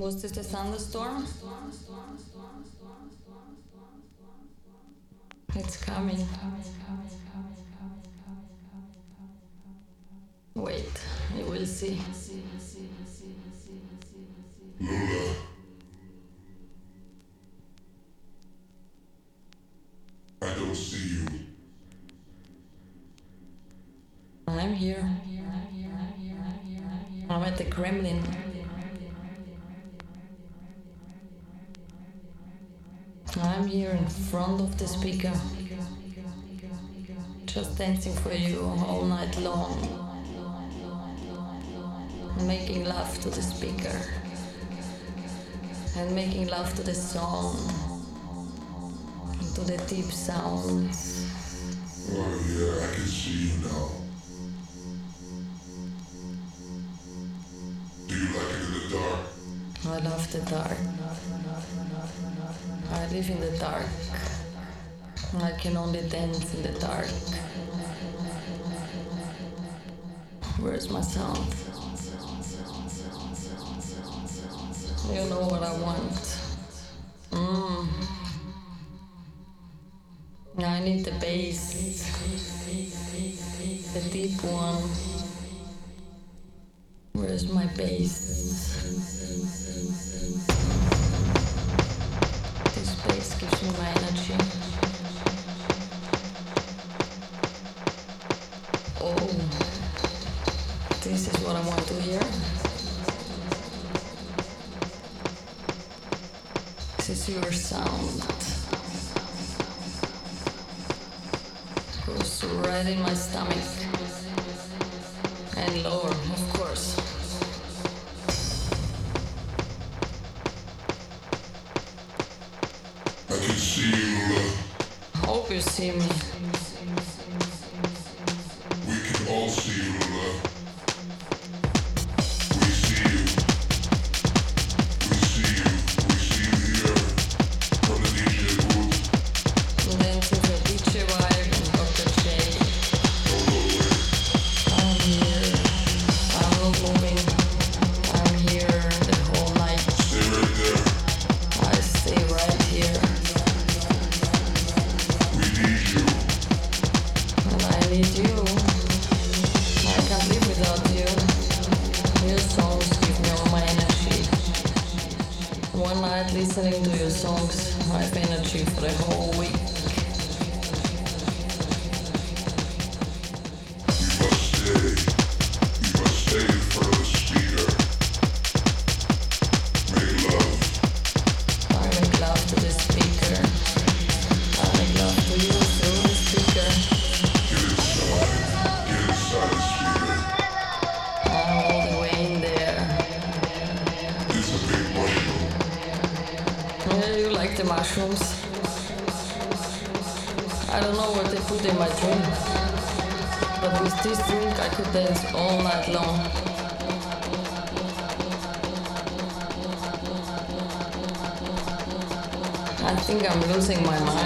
Was this a thunderstorm? It's coming. Wait, we will see. Lula. front of the speaker, just dancing for you all night long, making love to the speaker and making love to the song, to the deep sounds. Oh yeah, I can see you now. live in the dark. I can only dance in the dark. Where's my sound? You know what I want. Mm. I need the bass, the deep one. Where's my bass? your sound. It goes right in my stomach. think I'm losing my mind.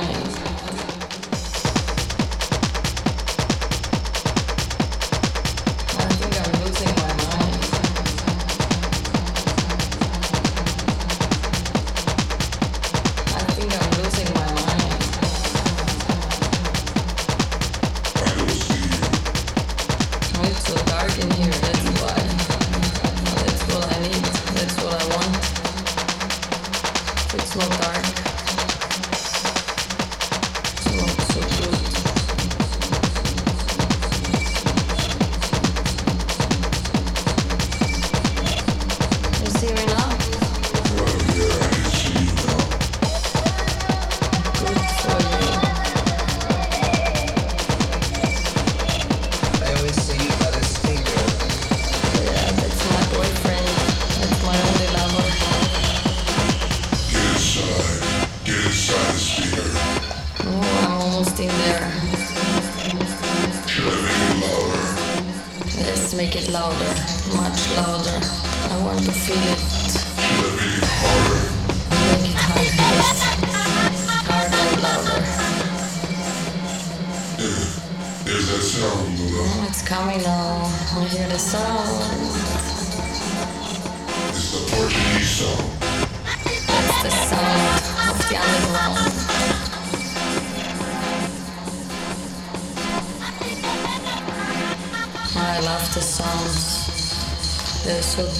make it louder.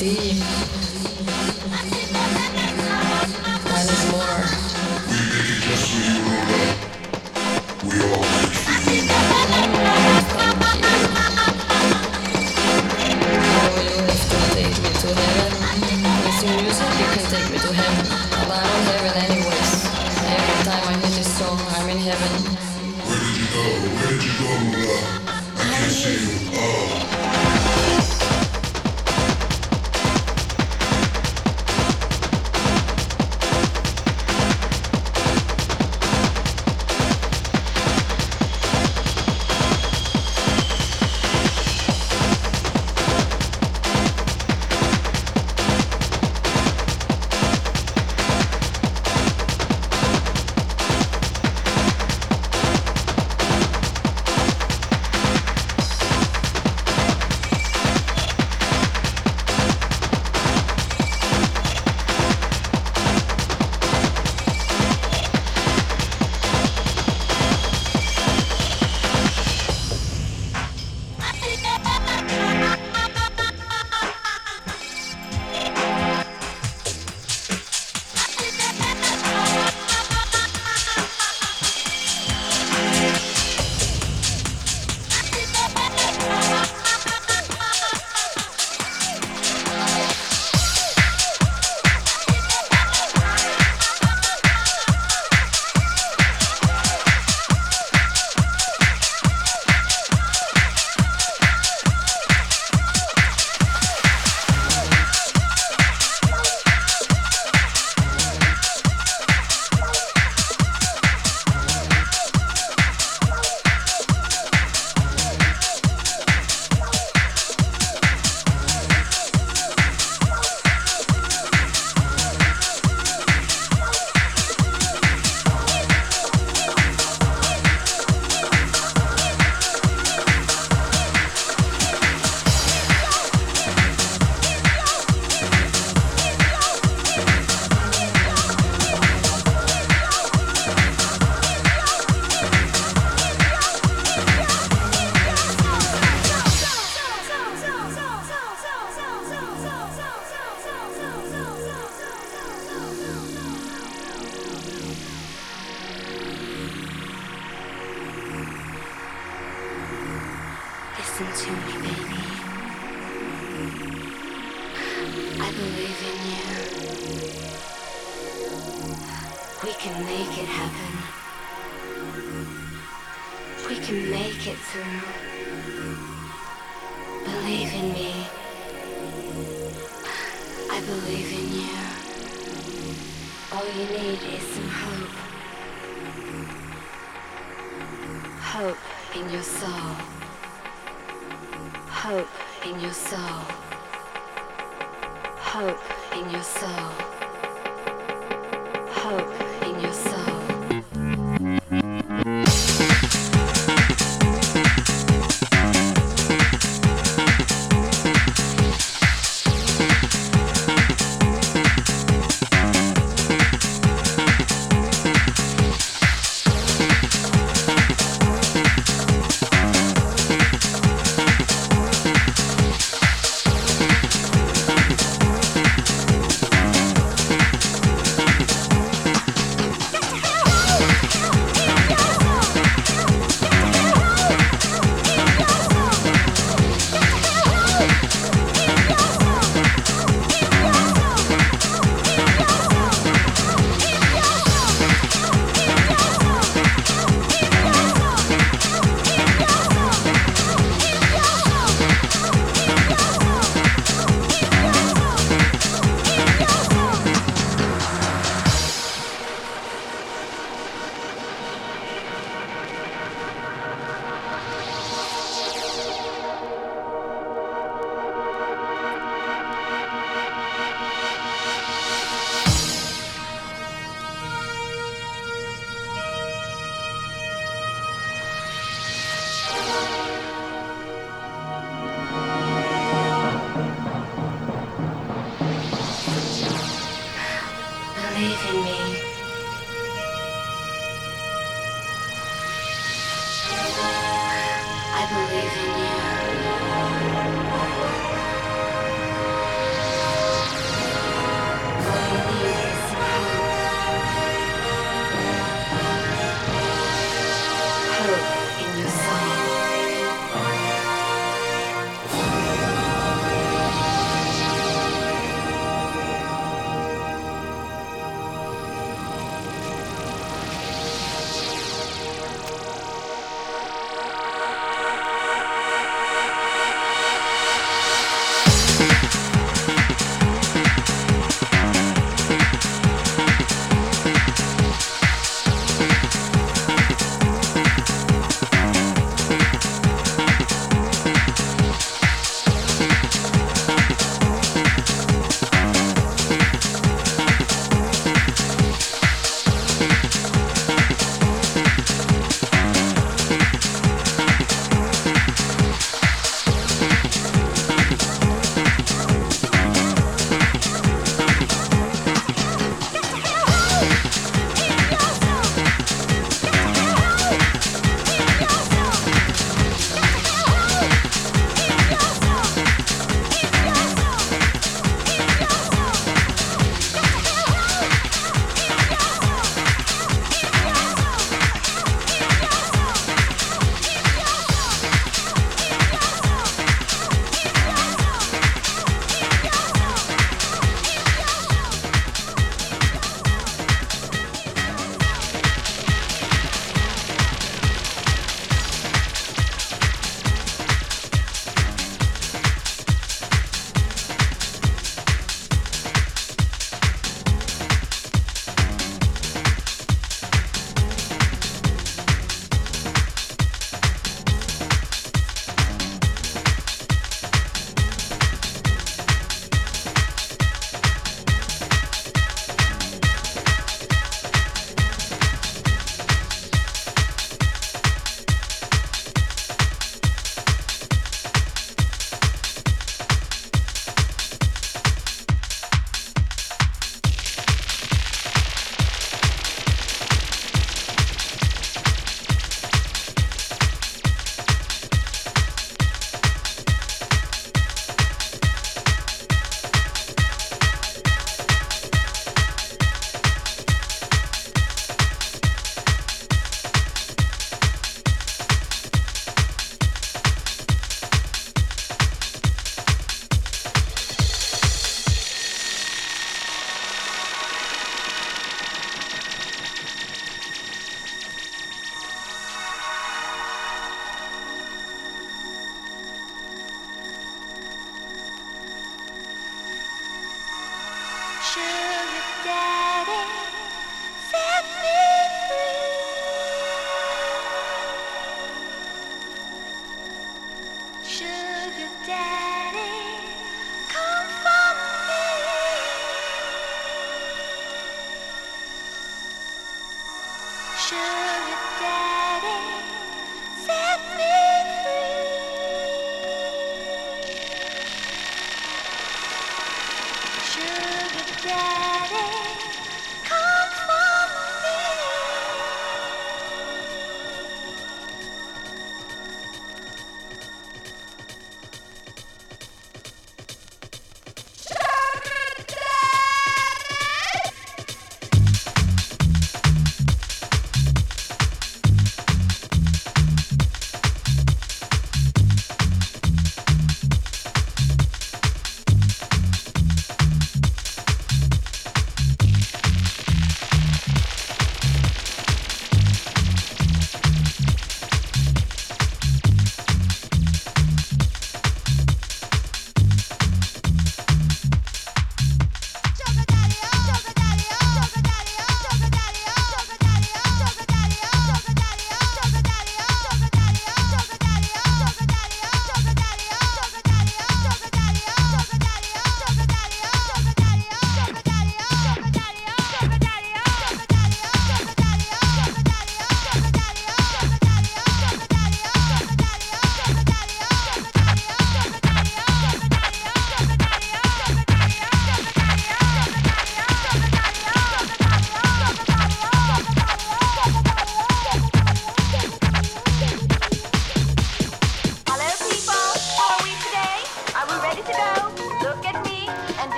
The sounds. They're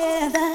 together,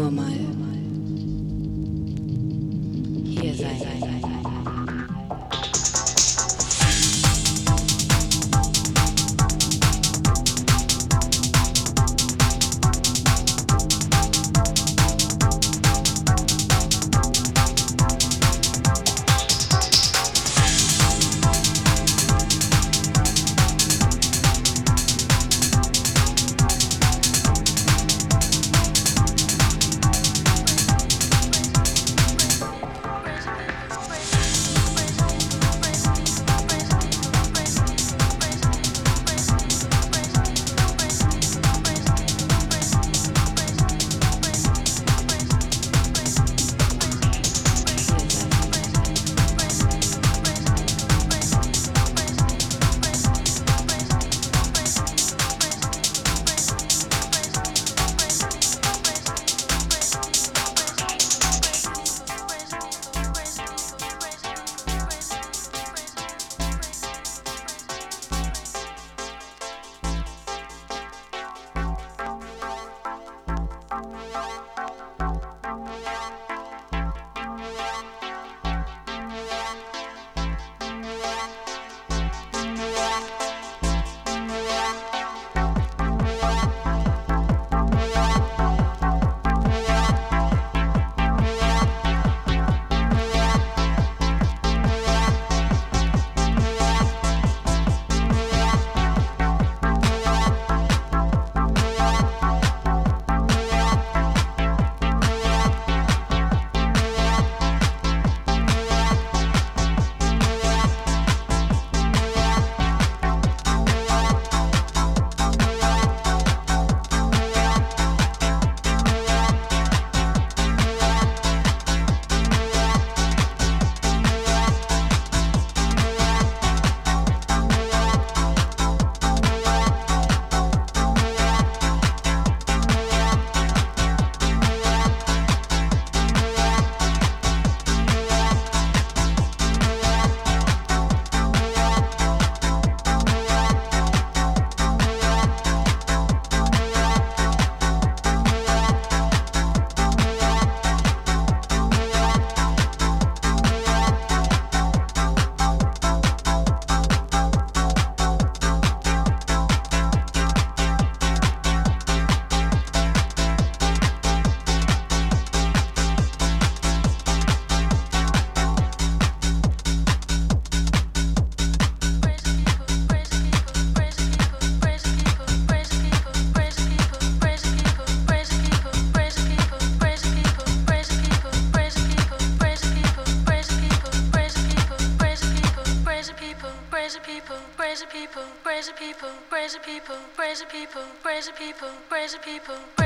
Amor I, I, sei. praise the people, praise the people, praise the people, praise the people.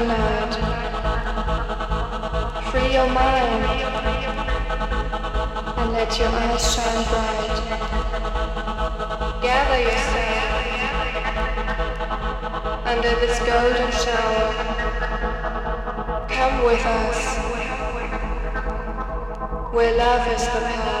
Free your mind and let your eyes shine bright. Gather yourself under this golden shower. Come with us where love is the power.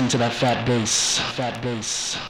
Listen to that fat bass, fat bass.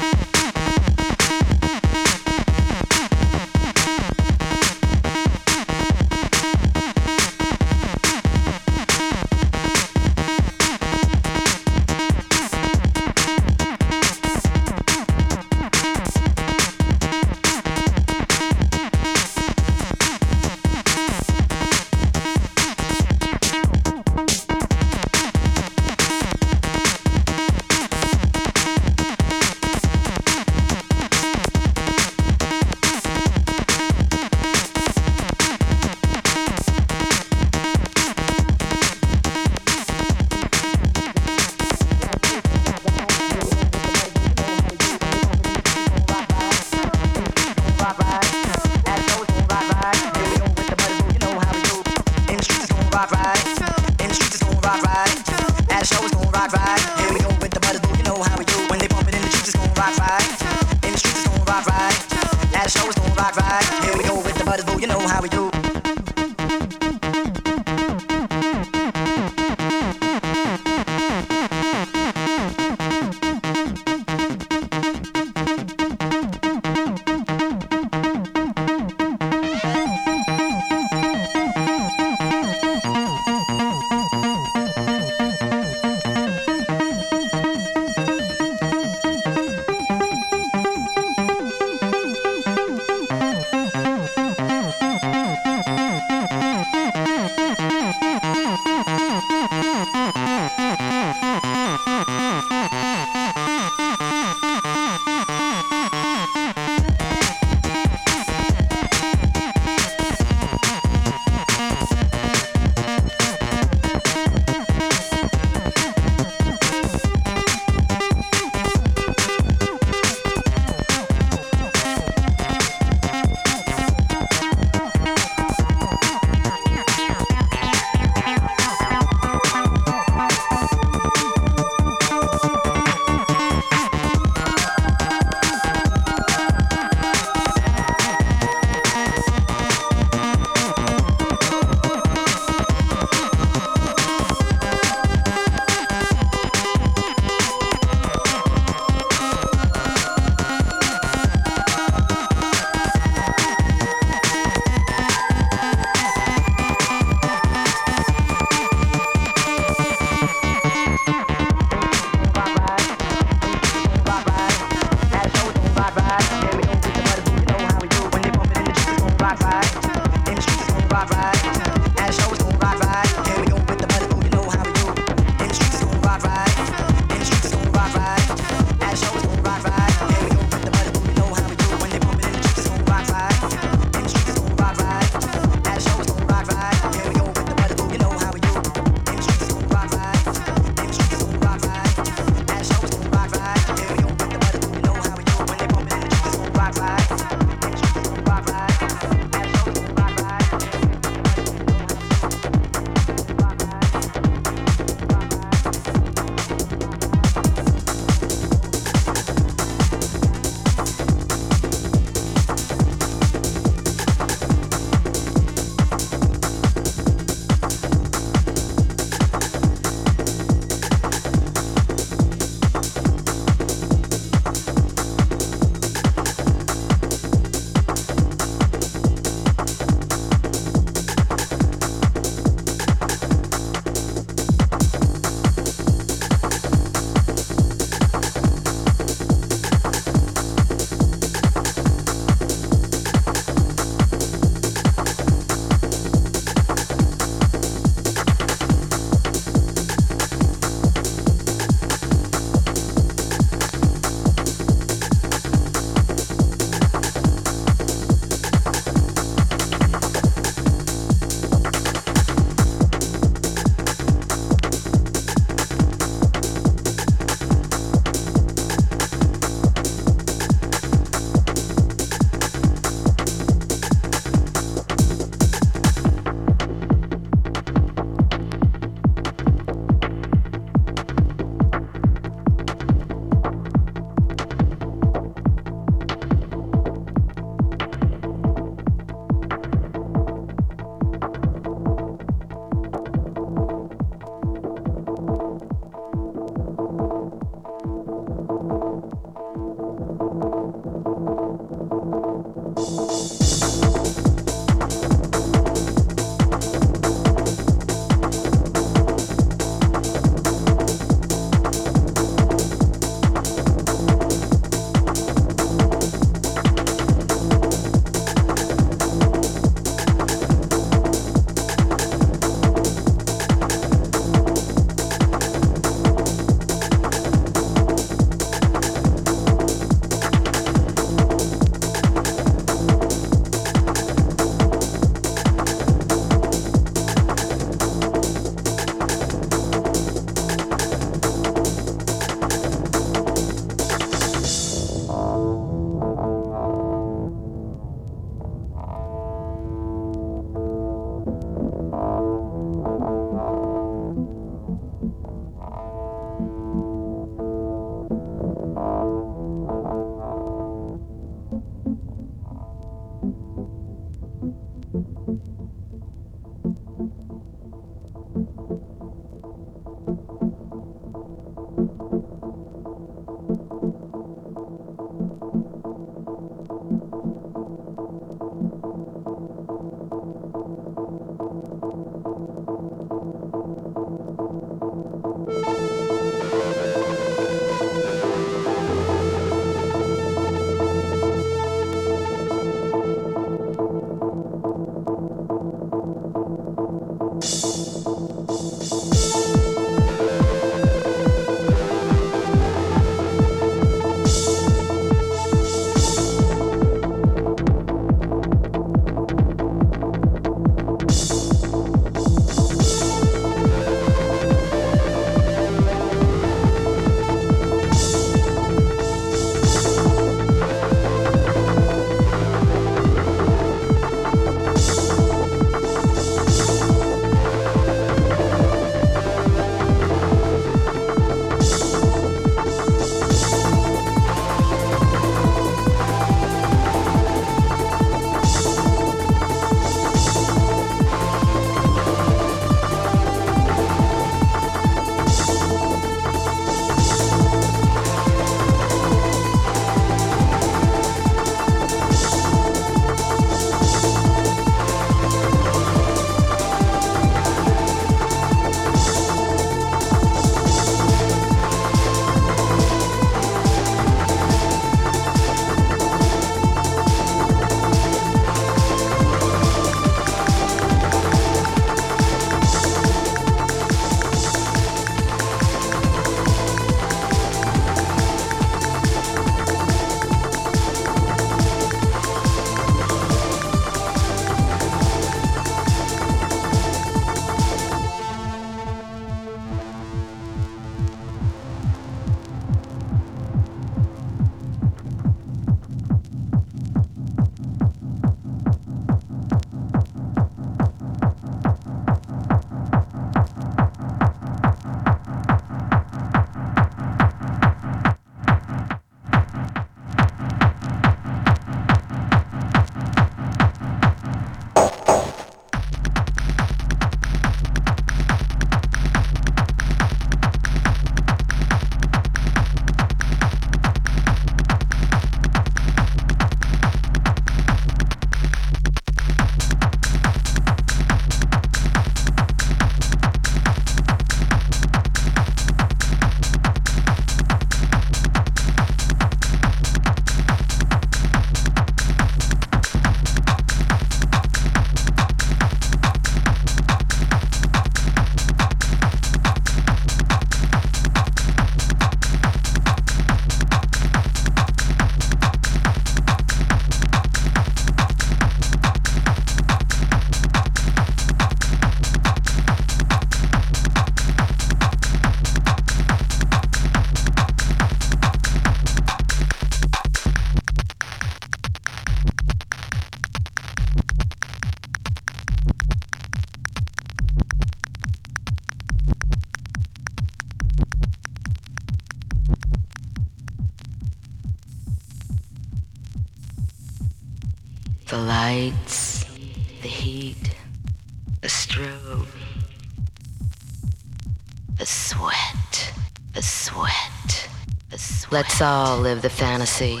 Let's all live the fantasy.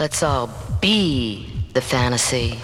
Let's all be the fantasy.